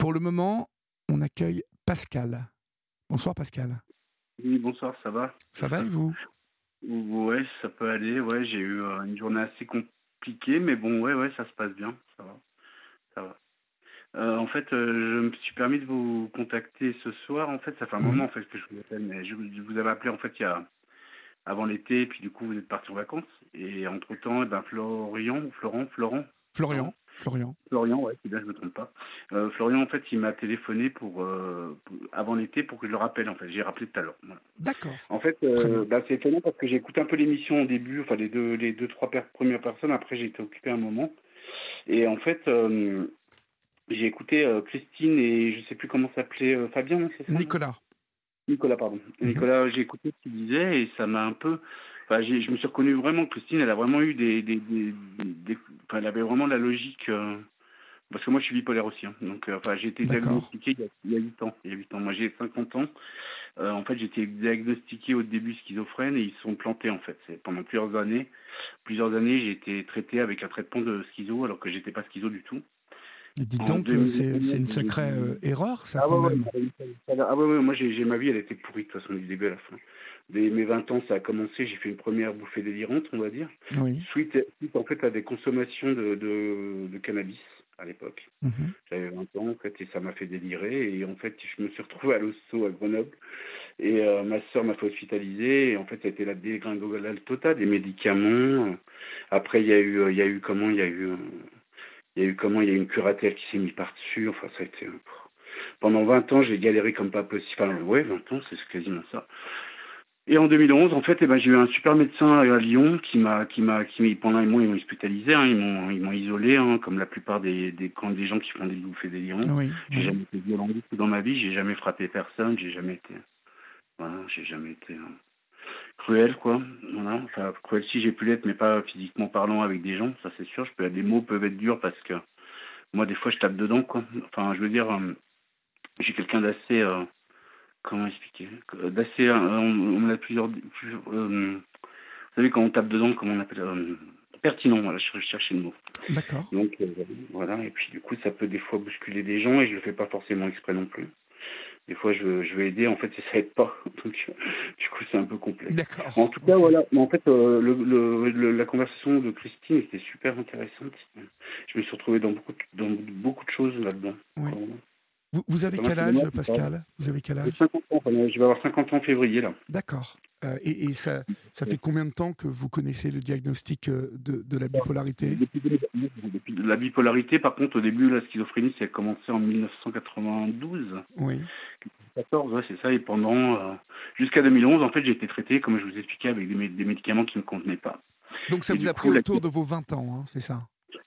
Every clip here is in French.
Pour le moment, on accueille Pascal. Bonsoir Pascal. Oui, bonsoir, ça va? Ça va et vous? Ouais, ça peut aller. Ouais, j'ai eu euh, une journée assez compliquée, mais bon, ouais, ouais, ça se passe bien. Ça va. Ça va. Euh, en fait, euh, je me suis permis de vous contacter ce soir. En fait, ça fait un moment en fait que je vous appelle, mais je, je vous avais appelé en fait il y a avant l'été, puis du coup vous êtes parti en vacances. Et entre temps, ben Florian Florent, Florent, Florian. Florian. Florian, ouais, c'est bien, je me trompe pas. Euh, Florian, en fait, il m'a téléphoné pour, euh, pour- avant l'été pour que je le rappelle. En fait, j'ai rappelé tout à l'heure. Voilà. D'accord. En fait, euh, bah, c'est étonnant parce que j'ai écouté un peu l'émission au début, enfin les deux, les deux, trois per- premières personnes. Après, j'ai été occupé un moment. Et en fait, j'ai écouté Christine et je sais plus comment s'appelait Fabien, non, c'est ça Nicolas. Nicolas, pardon. Mhm. Nicolas, j'ai écouté ce qu'il disait et ça m'a un peu. Enfin, je me suis reconnu vraiment. Christine, elle a vraiment eu des, des, des, des- enfin, elle avait vraiment la logique. euh, parce que moi, je suis bipolaire aussi. hein. Donc, euh, enfin, j'ai été diagnostiqué il y, a, il y a 8 ans. Il y a 8 ans. Moi, j'ai 50 ans. Euh, en fait, j'ai été diagnostiqué au début schizophrène et ils se sont plantés en fait. Pendant plusieurs années. Plusieurs années, j'ai été traité avec un traitement de schizo alors que j'étais pas schizo du tout. Et dites En donc, 2019, c'est une sacrée euh, erreur, ça, Ah quand ouais, ouais, même. va. Ah ouais, ouais, moi j'ai ma vie, elle était pourrie de toute façon du début à la fin. Dès mes 20 ans, ça a commencé, j'ai fait une première bouffée délirante, on va dire. Oui. Suite, suite en fait à des consommations de, de, de cannabis à l'époque. Mhm. J'avais 20 ans en fait et ça m'a fait délirer et en fait je me suis retrouvé à l'hosto à Grenoble et euh, ma soeur m'a fait hospitaliser et en fait ça a été la dégringolade totale des médicaments. Après il y a eu euh, il y a eu comment il y a eu il y a eu comment il y a eu une curatelle qui s'est mise par dessus enfin ça a été pendant 20 ans j'ai galéré comme pas possible enfin ouais 20 ans c'est quasiment ça. Et en 2011, en fait, eh ben, j'ai eu un super médecin à Lyon qui m'a, qui m'a, qui pendant un mois, ils m'ont hospitalisé, hein, ils m'ont, ils m'ont isolé, hein, comme la plupart des, des, quand des gens qui font des bouffées délirantes. Oui. J'ai oui. jamais été violent dans ma vie, j'ai jamais frappé personne, j'ai jamais été, voilà, j'ai jamais été euh, cruel, quoi. Voilà, enfin, cruel si j'ai pu l'être, mais pas physiquement parlant avec des gens, ça c'est sûr. Je peux, les mots peuvent être durs parce que moi, des fois, je tape dedans, quoi. Enfin, je veux dire, euh, j'ai quelqu'un d'assez, euh, comment expliquer, d'assez, euh, on, on a plusieurs, euh, vous savez quand on tape dedans, comment on appelle, pertinent. Voilà, je cherchais le mot. D'accord. Donc voilà, et puis du coup ça peut des fois bousculer des gens et je le fais pas forcément exprès non plus. Des fois je, veux aider, en fait ça aide pas. Donc du coup c'est un peu complexe. En tout cas voilà, mais en fait euh, le, le, le- la conversation de Christine était super intéressante. Je me suis retrouvé dans beaucoup de, dans beaucoup de choses là-dedans. Oui. Vraiment. Vous, vous avez quel âge, Pascal? Vous avez quel âge? 50 ans, je vais avoir 50 ans en février là. D'accord. Euh, et et ça, ça fait combien de temps que vous connaissez le diagnostic euh, de, de la bipolarité? Depuis, depuis la bipolarité, par contre, au début, la schizophrénie, ça a commencé en 1992. Oui. 14, ouais, c'est ça. Et pendant, euh, jusqu'à 2011, en fait, j'ai été traité, comme je vous expliquais, avec des, mé- des médicaments qui ne me convenaient pas. Donc ça Et vous a coup, pris la- autour de vos 20 ans, hein, c'est ça?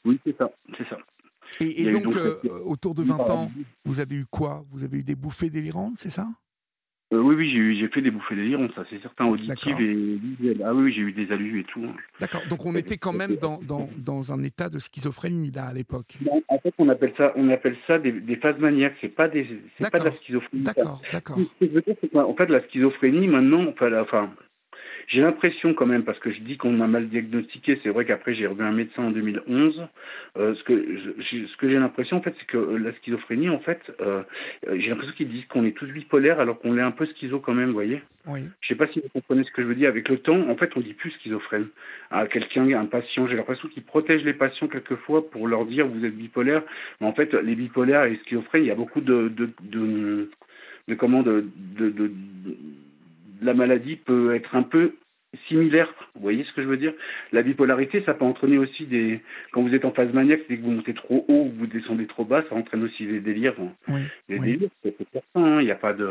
Oui, c'est ça, c'est ça. Et, donc, euh, cette- autour de 20 ans, vous avez eu quoi? Vous avez eu des bouffées délirantes, c'est ça? Euh, oui, oui, j'ai fait des bouffées délirantes, ça, c'est certain, auditives et visuelles. Ah oui, j'ai eu des alus et tout. hein. D'accord. Donc on était quand même dans, dans, dans un état de schizophrénie, là, à l'époque. En fait, on appelle ça, on appelle ça des, des phases maniaques. C'est pas des, pas de la schizophrénie. D'accord, d'accord. Qu'en fait, la schizophrénie, maintenant, enfin, la- enfin, j'ai l'impression quand même, parce que je dis qu'on m'a mal diagnostiqué, c'est vrai qu'après j'ai revu un médecin en 2011, euh, ce que je- je- ce que j'ai l'impression, en fait, c'est que euh, la schizophrénie, en fait, euh, j'ai l'impression qu'ils disent qu'on est tous bipolaires alors qu'on est un peu schizo quand même, vous voyez Oui. je sais pas si vous comprenez ce que je veux dire. Avec le temps, en fait, on dit plus schizophrène à quelqu'un, à un patient. J'ai l'impression qu'ils protègent les patients quelquefois pour leur dire vous êtes bipolaire. Mais en fait, les bipolaires et les schizophrènes, il y a beaucoup de de de, de comment de- de- la maladie peut être un peu similaire. Vous voyez ce que je veux dire? La bipolarité, ça peut entraîner aussi des quand vous êtes en phase maniaque, c'est que vous montez trop haut ou vous descendez trop bas, ça entraîne aussi des délires. hein. Oui. Oui. délires, c'est certain, hein, il a pas de.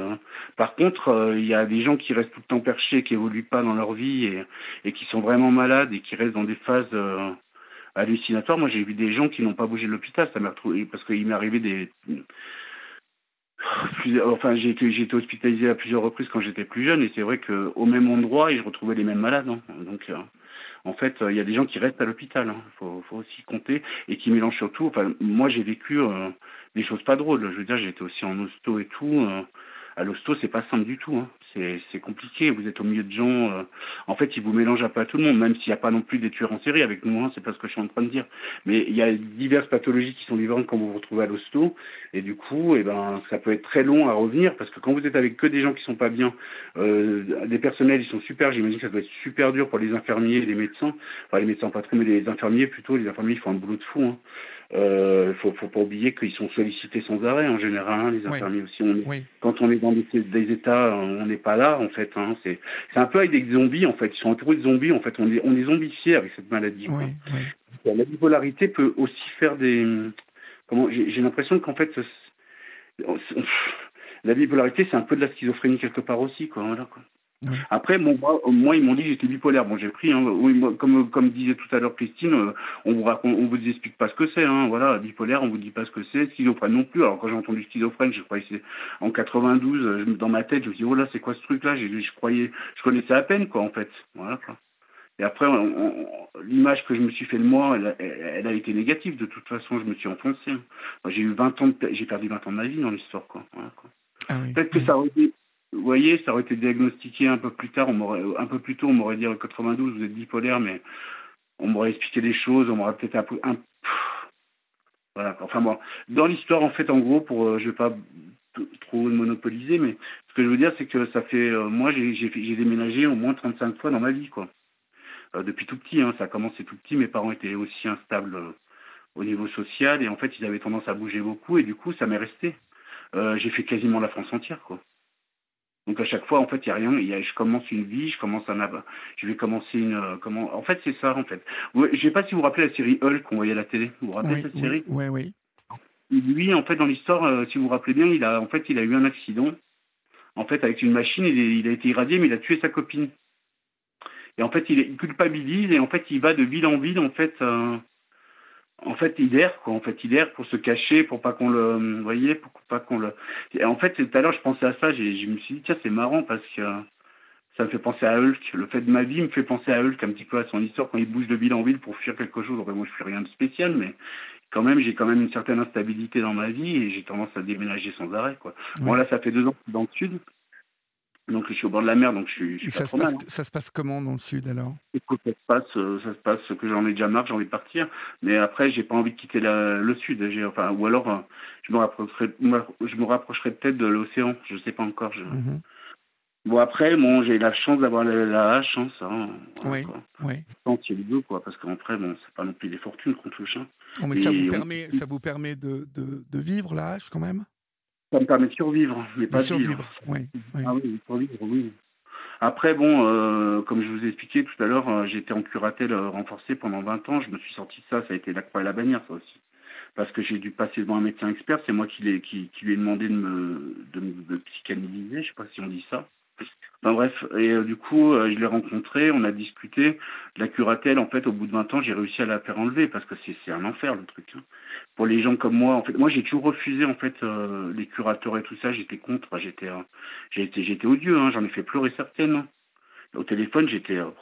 Par contre, euh, il y a des gens qui restent tout le temps perchés, qui évoluent pas dans leur vie et, et qui sont vraiment malades et qui restent dans des phases euh, hallucinatoires. Moi, j'ai vu des gens qui n'ont pas bougé de l'hôpital, ça m'a retrouvé parce qu'il m'est arrivé des. Enfin, j'ai été, j'ai été hospitalisé à plusieurs reprises quand j'étais plus jeune et c'est vrai que au même endroit, je retrouvais les mêmes malades. hein. Donc, euh, en fait, euh, il y a des gens qui restent à l'hôpital. Il faut, faut aussi compter et qui mélangent surtout. Enfin, moi, j'ai vécu euh, des choses pas drôles. Je veux dire, été aussi en hosto et tout. euh, à l'hosto, c'est pas simple du tout. Hein. C'est compliqué. Vous êtes au milieu de gens. Euh, en fait, ils vous mélangent à tout le monde, même s'il n'y a pas non plus des tueurs en série avec nous. Hein, c'est pas ce que je suis en train de dire. Mais il y a diverses pathologies qui sont différentes quand vous vous retrouvez à l'hosto. Et du coup, eh ben, ça peut être très long à revenir parce que quand vous êtes avec que des gens qui sont pas bien, euh, des personnels, ils sont super. J'imagine que ça doit être super dur pour les infirmiers les médecins. Enfin, les médecins pas trop, mais les infirmiers plutôt. Les infirmiers, ils font un boulot de fou. Hein. Euh, faut, faut pas oublier qu'ils sont sollicités sans arrêt en général. Hein, les infirmiers aussi. On Quand on est dans des, des états, on n'est pas là en fait. Hein, c'est un peu avec des zombies en fait. Ils sont entourés de zombies en fait. On est, on est zombifié avec cette maladie. Quoi. La bipolarité peut aussi faire des. Comment J'ai l'impression qu'en fait, la bipolarité c'est un peu de la schizophrénie quelque part aussi quoi. Voilà, quoi. Après, bon, moi, ils m'ont dit que j'étais bipolaire. Bon, j'ai pris. Hein, oui, comme comme disait tout à l'heure Christine, euh, on vous raconte, on vous explique pas ce que c'est. Hein, voilà, bipolaire, on vous dit pas ce que c'est. Schizophrène non plus. Alors quand j'ai entendu schizophrène, je croyais c'est en 92. Euh, dans ma tête, je me dis oh là, c'est quoi ce truc-là? Je croyais, je connaissais à peine quoi en fait. Voilà quoi. Et après, l'image que je me suis fait de moi, elle, a été négative. De toute façon, je me suis enfoncé. Hein. J'ai eu 20 ans, j'ai perdu 20 ans de ma vie dans l'histoire quoi. Voilà, quoi. Ah Peut-être que ça aurait été vous voyez, ça aurait été diagnostiqué un peu plus tard, on m'aurait, un peu plus tôt, on m'aurait dit en 92, vous êtes bipolaire, mais on m'aurait expliqué les choses, on m'aurait peut-être un peu. Un... Voilà, enfin bon. Dans l'histoire, en fait, en gros, pour, euh, je vais pas trop monopoliser, mais ce que je veux dire, c'est que ça fait. Euh, moi, j'ai déménagé au moins 35 fois dans ma vie, quoi. Euh, depuis tout petit, hein, ça a commencé tout petit, mes parents étaient aussi instables au niveau social, et en fait, ils avaient tendance à bouger beaucoup, et du coup, ça m'est resté. j'ai fait quasiment la France entière, quoi. Donc à chaque fois, en fait, il y a rien. Y a, je commence une vie, je commence un, je vais commencer une, euh, comment. En fait, c'est ça, en fait. Je sais pas si vous vous rappelez la série Hulk qu'on voyait à la télé. Vous vous rappelez cette série Oui, oui. Lui, en fait, dans l'histoire, euh, si vous vous rappelez bien, il a, en fait, il a eu un accident. En fait, avec une machine, il, il a été irradié, mais il a tué sa copine. Et en fait, il, il culpabilise et en fait, il va de ville en ville, en fait. Euh, en fait, il erre, quoi. En fait, il erre pour se cacher, pour pas qu'on le, vous voyez, pour pas qu'on le. Et en fait, tout à l'heure, je pensais à ça, je me suis dit, tiens, c'est marrant parce que ça me fait penser à Hulk. Le fait de ma vie me fait penser à Hulk un petit peu à son histoire quand il bouge de ville en ville pour fuir quelque chose. Enfin, moi, je fais rien de spécial, mais quand même, j'ai quand même une certaine instabilité dans ma vie et j'ai tendance à déménager sans arrêt, quoi. Bon, là, ça fait deux ans que je suis dans le sud. Donc je suis au bord de la mer, donc je suis, ça, se passe, hein. ça se passe comment dans le sud alors? Écoute, ça se passe, euh, ça se passe que j'en ai déjà marre, j'ai envie de partir, mais après j'ai pas envie de quitter le sud. Enfin, ou alors euh, je me rapprocherai, je me rapprocherai peut-être de l'océan, je sais pas encore. Je... Mhm. Bon après, bon, j'ai la chance d'avoir la, hache, hein, ça. Hein, oui, oui. Tant qu'il y a quoi, parce qu'après, bon, c'est pas non plus des fortunes qu'on touche. Hein. mais ça vous permet, ça vous permet de, de, de vivre la hache quand même? Ça me permet de survivre, mais pas de survivre. Oui, Ah oui, survivre, oui. Après, bon, euh, comme je vous ai expliqué tout à l'heure, euh, j'ai été en curatelle euh, renforcée pendant 20 ans. Je me suis sorti de ça. Ça a été la croix et la bannière, ça aussi. Parce que j'ai dû passer devant un médecin expert. C'est moi qui, qui, qui, lui ai demandé de me, de me psychanalyser. Je sais pas si on dit ça. Enfin bref, et euh, du coup, euh, je l'ai rencontré, on a discuté. La curatelle, en fait, au bout de 20 ans, j'ai réussi à la faire enlever parce que c'est un enfer le truc. Hein. Pour les gens comme moi, en fait, moi j'ai toujours refusé en fait euh, les curateurs et tout ça. J'étais contre, j'étais, j'étais, j'étais odieux. Hein, J'en ai fait pleurer certaines. Hein. Au téléphone, j'étais. Oh.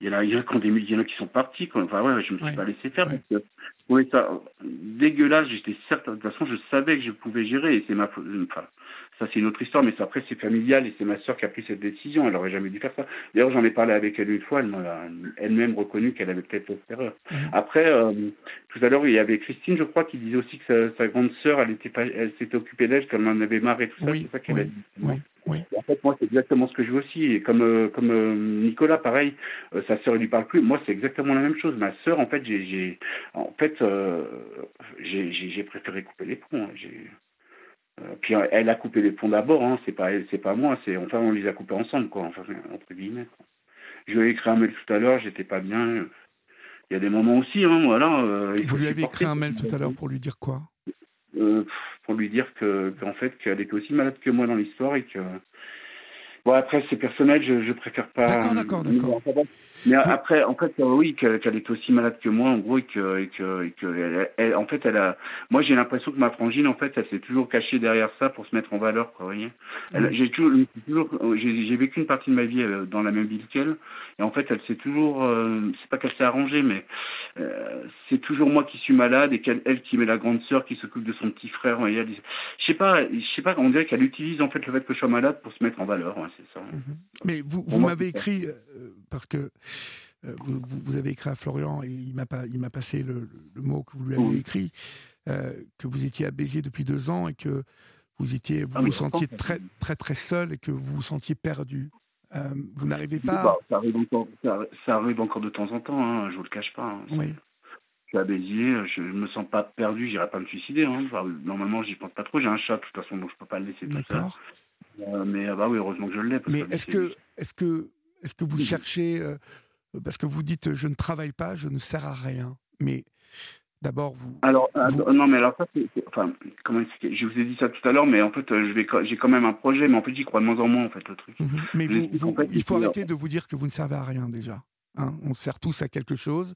il y en a, il y en a, des, il y en a qui sont partis. Quoi. Enfin, ouais, je me suis pas laissé faire. Parce que ça dégueulasse. J'étais certain. De toute façon, je savais que je pouvais gérer. Et c'est ma, enfin, ça, c'est une autre histoire, mais après, c'est familial et c'est ma sœur qui a pris cette décision. Elle aurait jamais dû faire ça. D'ailleurs, j'en ai parlé avec elle une fois. Elle m'a elle-même reconnu qu'elle avait peut-être fait erreur. Mhm. Après, euh, tout à l'heure, il y avait Christine, je crois, qui disait aussi que sa, grande sœur, elle était elle s'était occupée d'elle, qu'elle en avait marre et tout ça. c'est ça qu'elle a dit. Oui, En fait, moi, c'est exactement ce que je veux aussi. Et comme, euh, comme euh, Nicolas, pareil, sa sœur, elle lui parle plus. Moi, c'est exactement la même chose. Ma sœur, en fait, j'ai, en fait, j'ai préféré couper les ponts. Hein. Euh, puis elle a coupé les ponts d'abord, hein, c'est pas c'est pas moi, c'est enfin on les a coupés ensemble quoi, enfin entre guillemets. Je lui ai écrit un mail tout à l'heure, j'étais pas bien. Il y a des moments aussi, hein, voilà. Euh, Vous lui avez écrit un mail tout à l'heure pour lui dire quoi? Euh, Pour lui dire que qu'en fait qu'elle était aussi malade que moi dans l'histoire et que bon après c'est personnel, je, je préfère pas. D'accord, d'accord, d'accord. Mais après, en fait, euh, oui, qu'elle est aussi malade que moi, en gros, et que, et que, et que elle, en fait, elle a. Moi, j'ai l'impression que ma frangine, en fait, elle s'est toujours cachée derrière ça pour se mettre en valeur, quoi. Voyez. J'ai toujours, toujours j'ai vécu une partie de ma vie euh, dans la même ville qu'elle, et en fait, elle s'est toujours. Euh, c'est pas qu'elle s'est arrangée, mais euh, c'est toujours moi qui suis malade et qu'elle, elle qui met la grande sœur qui s'occupe de son petit frère. Voyez, je sais pas, je sais pas, on dirait qu'elle utilise en fait le fait que je sois malade pour se mettre en valeur, c'est ça. Mhm. Mais vous, vous m'avez écrit, parce que vous, vous, avez écrit à Florian et il m'a pas, il m'a passé le, mot que vous lui avez écrit, que vous étiez à Béziers depuis deux ans et que vous étiez, vous, ah, vous sentiez très, très, très seul et que vous vous sentiez perdu. Euh, vous n'arrivez pas. Bah, ça, arrive encore, ça, arrive encore, de temps en temps, hein, je vous le cache pas. Hein. Oui. Je suis à Béziers, je ne me sens pas perdu, j'irai pas me suicider. Hein. Enfin, normalement, j'y pense pas trop. J'ai un chat, de toute façon, donc je peux pas le laisser tout seul. Euh, mais euh, bah oui, heureusement que je l'ai. Mais est-ce que, est-ce que, est-ce que vous cherchez, parce que vous dites, je ne travaille pas, je ne sers à rien. Mais D'abord, vous. Alors, non, mais alors ça, c'est, enfin, comment expliquer? Je vous ai dit ça tout à l'heure, mais en fait, je vais, j'ai quand même un projet, mais en fait, j'y crois de moins en moins, en fait, le truc. Mhm. Mais vous, il faut arrêter de vous dire que vous ne servez à rien déjà. Hein on sert tous à quelque chose.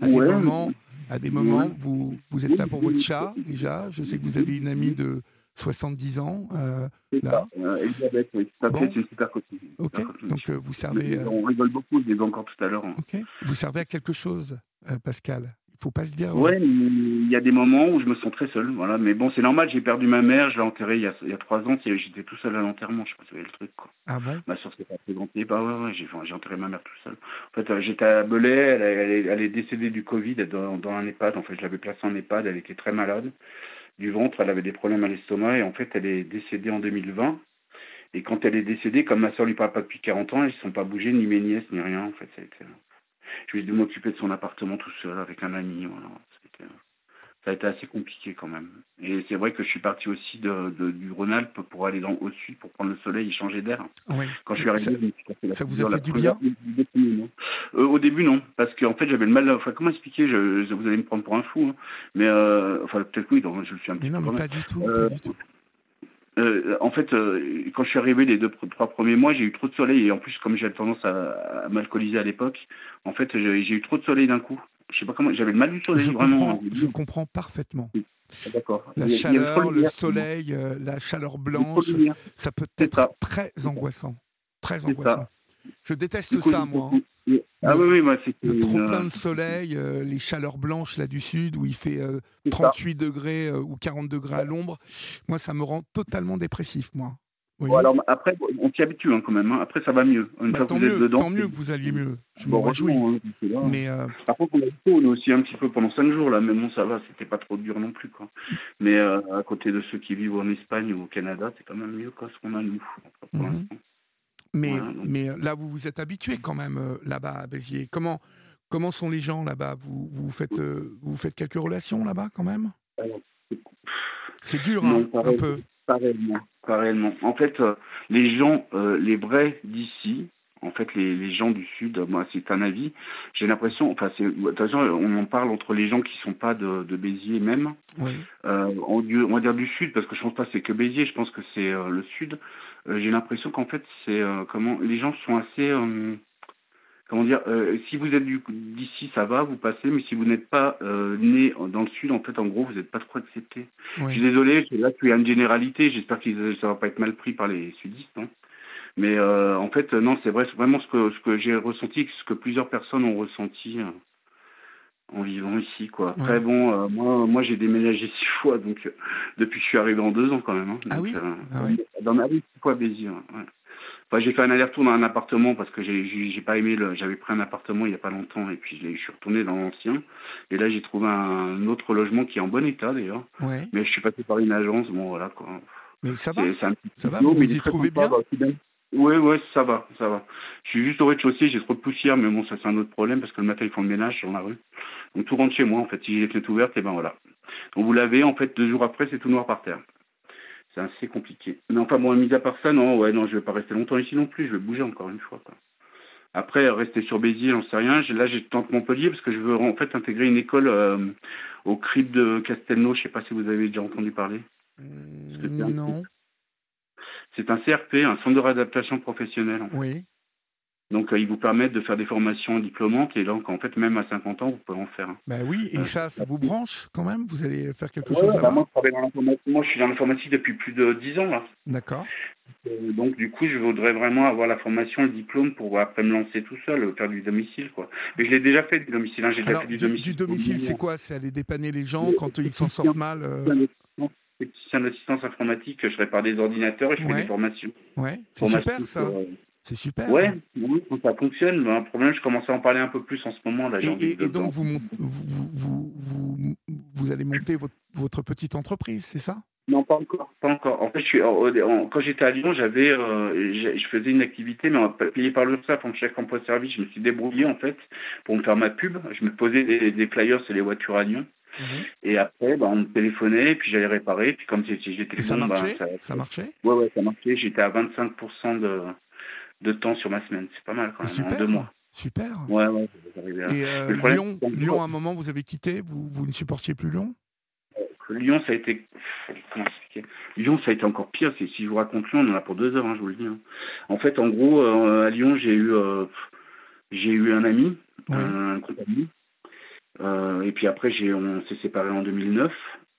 À des moments, à des moments, vous, vous êtes là pour votre chat déjà. Je sais que vous avez une amie de 70 ans. Euh, là. Euh, Elisabeth, oui, c'est une super copine. Ok, donc euh, vous servez. On rigole beaucoup, je l'ai encore tout à l'heure. Hein. Ok, vous servez à quelque chose, Pascal? Faut pas se dire. Ouais, il y a des moments où je me sens très seul, voilà. Mais bon, c'est normal. J'ai perdu ma mère, je l'ai enterrée il y a, il y a trois ans. J'étais tout seul à l'enterrement. Je sais pas si vous voyez le truc, quoi. Ah bon? Ma soeur s'est pas présentée. Bah ouais, ouais. J'ai enterré ma mère tout seul. En fait, euh, j'étais à Belay. Elle, elle, elle, est décédée du Covid dans, dans un EHPAD. En fait, je l'avais placée en EHPAD. Elle était très malade du ventre. Elle avait des problèmes à l'estomac et en fait, elle est décédée en 2020. Et quand elle est décédée, comme ma soeur lui parle pas depuis 40 ans, elles ne sont pas bougées, ni mes nièces, ni rien. En fait, ça a été... Je lui ai dû m'occuper de son appartement tout seul avec un ami. Voilà ça a été assez compliqué quand même. Et c'est vrai que je suis parti aussi de, du Rhône-Alpes pour aller dans, au sud pour prendre le soleil et changer d'air. Quand je suis arrivé, ça, ça vous a fait du bien euh, Au début, non, parce qu'en fait, j'avais le mal. Enfin, comment expliquer? Je, Vous allez me prendre pour un fou, hein. mais euh, enfin peut-être oui. Donc, je le suis un petit non, mais pas du tout. pas du tout. Euh, en fait, euh, quand je suis arrivé les deux trois premiers mois, j'ai eu trop de soleil et en plus, comme j'avais tendance à, à m'alcooliser à l'époque, en fait, j'ai eu trop de soleil d'un coup. Je sais pas comment, j'avais le mal du soleil je vraiment. Comprends, je comprends parfaitement. Ah, d'accord. La chaleur, le soleil, euh, la chaleur blanche, ça peut être très angoissant, très angoissant. Je déteste ça, moi. Hein. Ah oui, oui, moi, le trop plein de soleil, euh, les chaleurs blanches là du sud où il fait 38 euh, degrés euh, ou 40 degrés à l'ombre. Moi, ça me rend totalement dépressif, moi. Bon, alors après, on s'y habitue hein, quand même. Hein. Après, ça va mieux. Bah, tant, mieux tant mieux que vous alliez mieux. Je bon, réjouis. Hein, mais Par contre, on a, est aussi un petit peu pendant 5 jours là, mais bon, ça va. C'était pas trop dur non plus, quoi. Mais à côté de ceux qui vivent en Espagne ou au Canada, c'est quand même mieux quoi, ce qu'on a nous. Pour. Mais, mais euh, là, vous vous êtes habitué quand même euh, là-bas à Béziers. Comment, comment sont les gens là-bas? Vous, vous, faites, euh, vous faites quelques relations là-bas quand même? C'est dur, hein, un peu. Pas réellement, pas réellement. En fait, les gens, les vrais d'ici, en fait, les, les, gens du Sud, moi, c'est un avis. J'ai l'impression, enfin, c'est, façon, on en parle entre les gens qui sont pas de, de Béziers même. Oui. Euh, on, on, va dire du Sud, parce que je pense pas que c'est que Béziers, je pense que c'est le Sud. Euh, j'ai l'impression qu'en fait, c'est euh, comment les gens sont assez euh, comment dire, si vous êtes d'ici, ça va, vous passez, mais si vous n'êtes pas né dans le sud, en fait, en gros, vous n'êtes pas trop accepté. Je suis désolé, là, tu as une généralité, j'espère que ça va pas être mal pris par les sudistes, hein. Mais en fait, non, c'est vrai, c'est vraiment ce que, ce que j'ai ressenti, ce que plusieurs personnes ont ressenti en vivant ici quoi. Après bon, euh, moi moi j'ai déménagé six fois donc euh, depuis que je suis arrivé en deux ans quand même. Hein. ah oui? Euh, ah oui. Dans ma vie six fois Béziers. Ouais. Enfin, j'ai fait un aller-retour dans un appartement parce que j'ai j'ai pas aimé le j'avais pris un appartement il y a pas longtemps et puis je suis retourné dans l'ancien et là j'ai trouvé un autre logement qui est en bon état d'ailleurs. Ouais. Mais je suis passé par une agence bon voilà quoi. Mais ça va. ça va. Vous vous y trouvez bien. Oui, oui, ça va, ça va. Je suis juste au rez-de-chaussée, j'ai trop de poussière, mais bon, ça c'est un autre problème parce que le matin ils font le ménage sur la rue. Donc tout rentre chez moi en fait. Si j'ai les fenêtres ouvertes, et ben voilà. Donc vous l'avez, en fait, deux jours après, c'est tout noir par terre. C'est assez compliqué. Mais enfin bon, mis à part ça, non, ouais, non, je vais pas rester longtemps ici non plus. Je vais bouger encore une fois. Quoi. Après, rester sur Béziers, j'en sais rien. Là, j'ai tente Montpellier parce que je veux en fait intégrer une école euh, au CRIP de Castelnau. Je sais pas si vous avez déjà entendu parler. Non. C'est un CRP, un centre de réadaptation professionnelle. Oui. Donc, euh, ils vous permettent de faire des formations diplômantes et donc, en fait, même à 50 ans, vous pouvez en faire. Ben oui, et euh, ça, ça vous branche quand même Vous allez faire quelque chose bah, là-bas? moi, moi, je suis dans l'informatique depuis plus de 10 ans. là. D'accord. Euh, donc, du coup, je voudrais vraiment avoir la formation, le diplôme pour après me lancer tout seul, faire du domicile. quoi. Mais je l'ai déjà fait du domicile. Hein, j'ai déjà fait du, domicile. Du domicile, c'est quoi? C'est aller dépanner les gens quand ils s'en sortent mal C'est d'assistance informatique, je répare des ordinateurs et je fais des formations. Ouais, c'est super ça. C'est super. Ouais, oui, ça fonctionne. Un problème, je commence à en parler un peu plus en ce moment. Là, et, et, donc, vous, vous, vous, vous, allez monter votre, votre petite entreprise, c'est ça? Non, pas encore, pas encore. En fait, je suis, quand j'étais à Lyon, j'avais, euh, je faisais une activité, mais payée par le SAF en chèque emploi service. Je me suis débrouillé en fait pour me faire ma pub. Je me posais des, des flyers sur les voitures à Lyon. Mhm. Et après, bah, on me téléphonait, puis j'allais réparer. Puis comme j'étais ça bah, marchait? ça, ça, marchait? Ouais, ouais, ça marchait. J'étais à 25% de, de temps sur ma semaine. C'est pas mal quand même, super, en deux mois. Super. Ouais, ouais. Et euh, Lyon, Lyon, à un moment, vous avez quitté? Vous, vous ne supportiez plus Lyon? Lyon, ça a été. Comment Lyon, ça a été encore pire. Si je vous raconte Lyon, on en a pour deux heures, hein, je vous le dis. Hein. En fait, en gros, euh, à Lyon, j'ai eu, euh, j'ai eu un ami, un compagnie. Euh, et puis après, j'ai, on s'est séparés en 2009.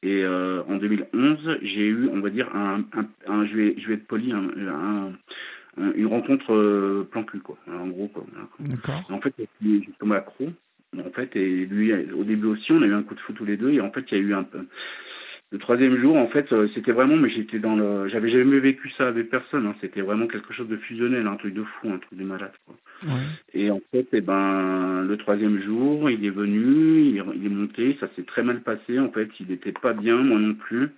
Et en 2011, j'ai eu, on va dire, un, un, je, vais, je vais être poli, un, une rencontre plan cul, quoi. En gros, quoi. D'accord. En fait, j'ai tombé accro en fait, et lui, au début aussi, on a eu un coup de fou tous les deux, et en fait, il y a eu un peu. Le troisième jour, en fait, euh, c'était vraiment, mais j'étais dans le, j'avais jamais vécu ça avec personne. Hein. C'était vraiment quelque chose de fusionnel, un truc de fou, un truc de malade. Quoi. Et en fait, eh ben, le troisième jour, il est venu, il est, monté, ça s'est très mal passé. En fait, il n'était pas bien, moi non plus.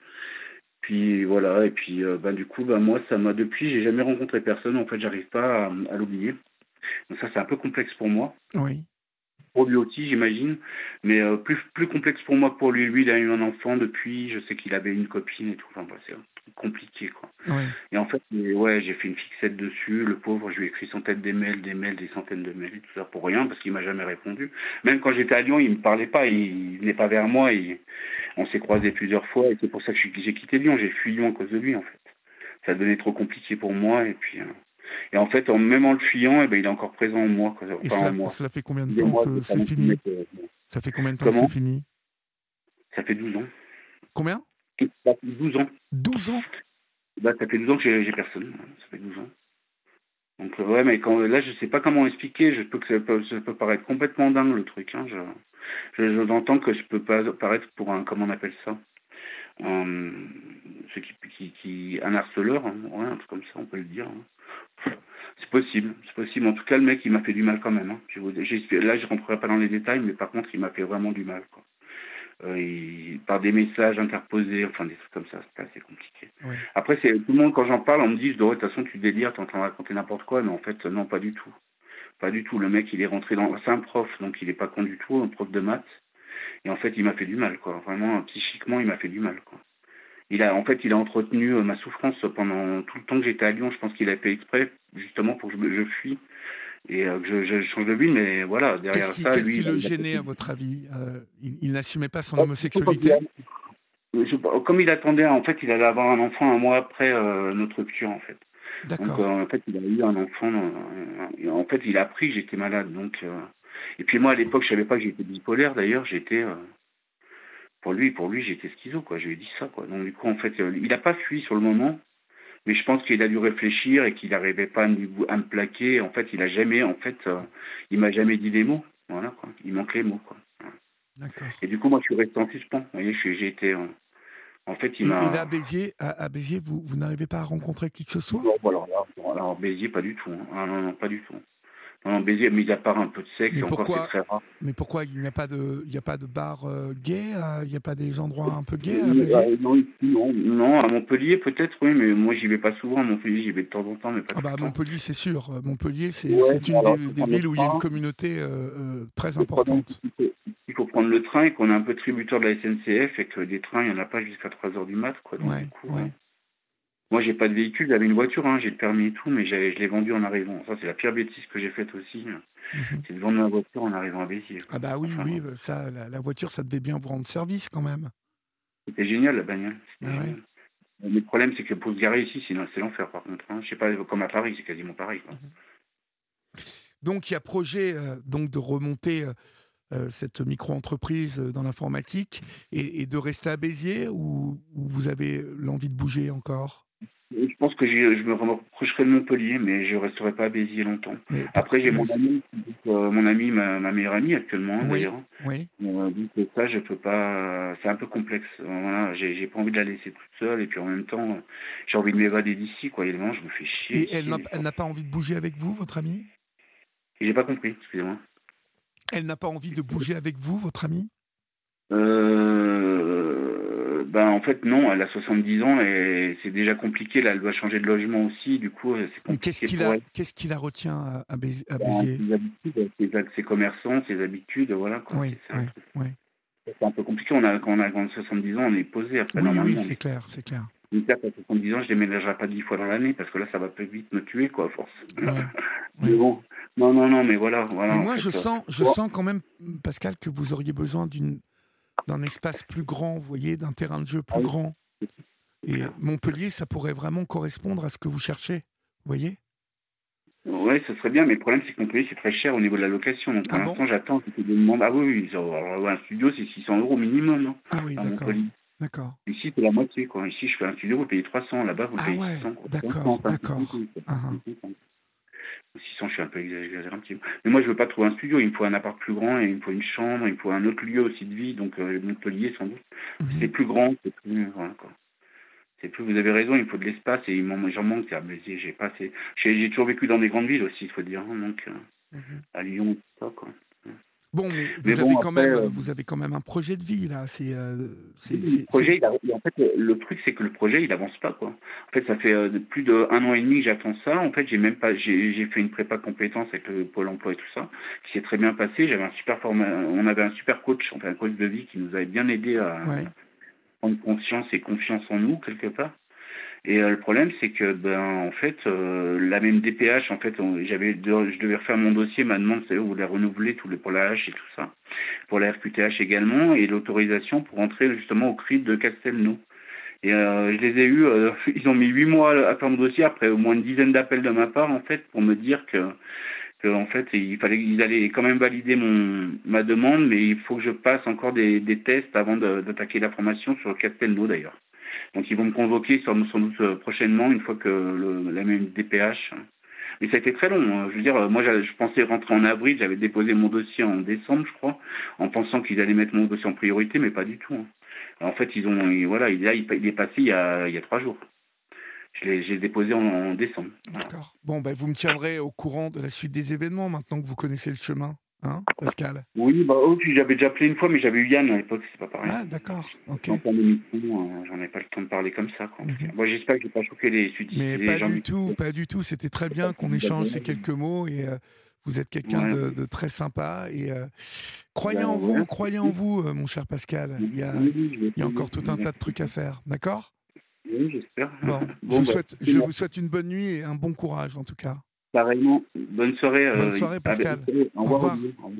Puis voilà, et puis euh, ben, du coup, ben, moi, ça m'a depuis, j'ai jamais rencontré personne. En fait, j'arrive pas à, à l'oublier. Donc ça, c'est un peu complexe pour moi. Oui pour lui aussi, j'imagine. Mais euh, plus, plus complexe pour moi que pour lui. Lui, il a eu un enfant depuis. Je sais qu'il avait une copine et tout. Enfin, c'est compliqué, quoi. Et en fait, ouais, j'ai fait une fixette dessus. Le pauvre, je lui ai écrit centaines des mails, des mails, des centaines de mails, tout ça pour rien, parce qu'il m'a jamais répondu. Même quand j'étais à Lyon, il me parlait pas. Il, n'est pas vers moi. on s'est croisés plusieurs fois. Et c'est pour ça que j'ai quitté Lyon. J'ai fui Lyon à cause de lui, en fait. Ça devenait trop compliqué pour moi. Et puis. Euh, et en fait, en, même en le fuyant, eh ben, il est encore présent en moi. Quoi. Et cela, fait combien de temps que c'est fini Ça fait combien de temps que c'est fini Ça fait 12 ans. Combien Ça fait 12 ans. 12 ans bah, Ça fait 12 ans que j'ai personne. Ça fait 12 ans. Donc, euh, ouais, mais quand, là, je sais pas comment expliquer. Je peux que ça peut, ça peut paraître complètement dingue, le truc. Hein. Je, je, je, que je peux pas paraître pour un, comment on appelle ça? Un, ce qui, qui, qui, un harceleur, hein. ouais, un truc comme ça, on peut le dire. Hein. C'est possible, c'est possible. En tout cas, le mec, il m'a fait du mal quand même. Hein. Je là, je rentrerai pas dans les détails, mais par contre, il m'a fait vraiment du mal. Quoi. Euh, par des messages interposés, enfin des trucs comme ça, c'était assez compliqué. Après, c'est tout le monde, quand j'en parle, on me dit, de toute façon, tu délires, tu es en train de raconter n'importe quoi, mais en fait, non, pas du tout. Pas du tout. Le mec, il est rentré dans. C'est un prof, donc il est pas con du tout, un prof de maths. Et en fait, il m'a fait du mal, quoi. Vraiment, psychiquement, il m'a fait du mal, quoi il a en fait il a entretenu euh, ma souffrance pendant tout le temps que j'étais à Lyon. Je pense qu'il a fait exprès justement pour que je, je fuis et euh, que je, change de ville. Mais voilà, derrière ça, qu'est-ce qui le gênait à votre avis euh, Il, n'assumait pas son homosexualité. comme il attendait, en fait, il allait avoir un enfant un mois après notre rupture, en fait. D'accord. Donc, en fait, il a eu un enfant. en fait, il a appris que j'étais malade. Donc, et puis moi, à l'époque, je savais pas que j'étais bipolaire. D'ailleurs, j'étais pour lui, pour lui, j'étais schizo, quoi. Je lui ai dit ça, quoi. Donc, du coup, en fait, euh, il n'a pas fui sur le moment, mais je pense qu'il a dû réfléchir et qu'il n'arrivait pas à me, plaquer. En fait, il a jamais, en fait, euh, il m'a jamais dit des mots. Voilà, quoi. Il manque les mots, quoi. Et du coup, moi, je suis resté en suspens. Vous voyez, j'ai été. Euh, en fait, il m'a. Et à Béziers, à, Béziers vous, vous n'arrivez pas à rencontrer qui que ce soit? Non, alors, alors, Béziers, pas du tout. Hein. Ah, non, non, pas du tout. Non, Béziers, mis à part un peu de sexe, mais pourquoi, encore très rare. Mais pourquoi il n'y a pas de, il n'y a pas de bar euh, gay euh, Il n'y a pas des endroits un peu gays à Béziers? non, non, non, à Montpellier peut-être, oui, mais moi j'y vais pas souvent. À Montpellier, j'y vais de temps en temps, mais pas ah bah, à Montpellier, c'est sûr. Montpellier, c'est une des, villes où il y a une communauté euh, très importante. Il faut prendre le train et qu'on est un peu tributeur de la SNCF et que des trains, il n'y en a pas jusqu'à 3 heures du mat. Quoi, donc, du coup, ouais. Moi, j'ai pas de véhicule, j'avais une voiture, hein, j'ai le permis et tout, mais je l'ai vendu en arrivant. Ça, c'est la pire bêtise que j'ai faite aussi. Mhm. C'est de vendre ma voiture en arrivant à Béziers. Ah bah oui, oui, bah, ça, la, voiture, ça devait bien vous rendre service quand même. C'était génial, la bagnole. Ah mais le problème, c'est que pour se garer ici, c'est l'enfer, par contre. Hein. Je sais pas, comme à Paris, c'est quasiment pareil. Mhm. Donc, il y a projet euh, donc de remonter euh, euh, cette micro-entreprise dans l'informatique et, de rester à Béziers ou vous avez l'envie de bouger encore? Je pense que je me rapprocherai de Montpellier, mais je ne resterai pas à Béziers longtemps. Après, j'ai mon ami, euh, mon ami, ma, meilleure amie actuellement, oui, d'ailleurs. Oui. Euh, donc ça, je peux pas. C'est un peu complexe. Voilà, j'ai pas envie de la laisser toute seule, et puis en même temps, j'ai envie de m'évader d'ici, quoi. Évidemment, je me fais chier. Et elle n'a pas envie de bouger avec vous, votre amie? J'ai pas compris. Excusez-moi. Elle n'a pas envie de bouger avec vous, votre amie? Euh, ben en fait non, elle a 70 ans et c'est déjà compliqué. Là, elle doit changer de logement aussi. Du coup, c'est compliqué. Qu'est-ce qui la, qu'est-ce qui la retient à, Béziers, ben, ses habitudes, ses, commerçants, ses habitudes, voilà. Quoi. Oui, c'est, un oui, c'est un peu compliqué. On a, quand on a 70 ans, on est posé après. Oui, oui, c'est clair, c'est clair. Une carte à 70 ans, je déménagerai pas dix fois dans l'année parce que là, ça va peut vite me tuer, quoi, à force. mais bon, non, non, non, mais voilà. voilà moi, je, sens, je sens quand même, Pascal, que vous auriez besoin d'une d'un espace plus grand, vous voyez, d'un terrain de jeu plus ah grand. Et Montpellier, ça pourrait vraiment correspondre à ce que vous cherchez, vous voyez? Oui, ce serait bien, mais le problème, c'est que Montpellier, c'est très cher au niveau de la location. Donc, pour ah l'instant, j'attends que des demandes. Ah oui, oui, un studio, c'est 600 euros minimum. Non ah oui, d'accord. D'accord. Ici, c'est la moitié. Quoi. Ici, je fais un studio, vous payez 300. Là-bas, vous ah payez ouais, 600. D'accord, d'accord. 600, je suis un peu exagéré un petit peu. Mais moi, je veux pas trouver un studio. Il me faut un appart plus grand et il me faut une chambre. Il me faut un autre lieu aussi de vie. Donc, euh, Montpellier, sans doute. Mhm. C'est plus grand. C'est plus. Voilà, quoi. C'est plus. Vous avez raison. Il faut de l'espace et j'en manque. J'ai pas J'ai toujours vécu dans des grandes villes aussi, il faut dire. Hein, donc, euh, mhm. à Lyon, tout ça, quoi. Bon, mais vous, avez quand même, euh, vous avez quand même un projet de vie là. C'est, euh, le projet. en fait, le truc c'est que le projet il avance pas quoi. En fait, ça fait euh, plus d'un an et demi que j'attends ça. En fait, j'ai même pas, j'ai fait une prépa compétence avec le pôle emploi et tout ça, qui s'est très bien passé. J'avais un super on avait un super coach, enfin un coach de vie qui nous avait bien aidé à prendre conscience et confiance en nous quelque part. Et euh, le problème, c'est que, ben, en fait, euh, la même DPH, en fait, j'avais, je devais refaire mon dossier, ma demande, c'est vous la renouveler tous les, pour la H et tout ça, pour la RQTH également, et l'autorisation pour entrer justement au CRIP de Castelnau. Et euh, je les ai eus, ils ont mis huit mois à faire mon dossier, après au moins une dizaine d'appels de ma part, en fait, pour me dire que, que en fait, il fallait, ils allaient quand même valider mon ma demande, mais il faut que je passe encore des, des tests avant d'attaquer la formation sur Castelnau d'ailleurs. Donc ils vont me convoquer sans, doute prochainement, une fois que la même DPH. Mais ça a été très long. Hein. Je veux dire, moi, je pensais rentrer en avril. J'avais déposé mon dossier en décembre, je crois, en pensant qu'ils allaient mettre mon dossier en priorité, mais pas du tout. Hein. En fait, ils ont, voilà, il, est passé il y a, trois jours. Je l'ai déposé en, décembre. D'accord. Bon, ben, vous me tiendrez au courant de la suite des événements maintenant que vous connaissez le chemin. Hein, Pascal? Oui, bah, oh, j'avais déjà appelé une fois, mais j'avais eu Yann à l'époque, c'est pas pareil. Ah, d'accord, ok. Euh, j'en ai pas le temps de parler comme ça. Moi, mhm. j'espère que je vais pas choquer les sudistes. Mais pas du tout, pas du tout. C'était très bien qu'on échange ces quelques mots et euh, vous êtes quelqu'un de, très sympa. Et euh, croyez en vous, croyez en vous, mon cher Pascal. Il y a, il y a encore tout un tas de trucs à faire, d'accord? Oui, j'espère. Bon, je, vous bah, souhaite, je vous souhaite une bonne nuit et un bon courage en tout cas. Pareillement. Bonne soirée. Bonne soirée, Pascal. Au revoir. Au revoir.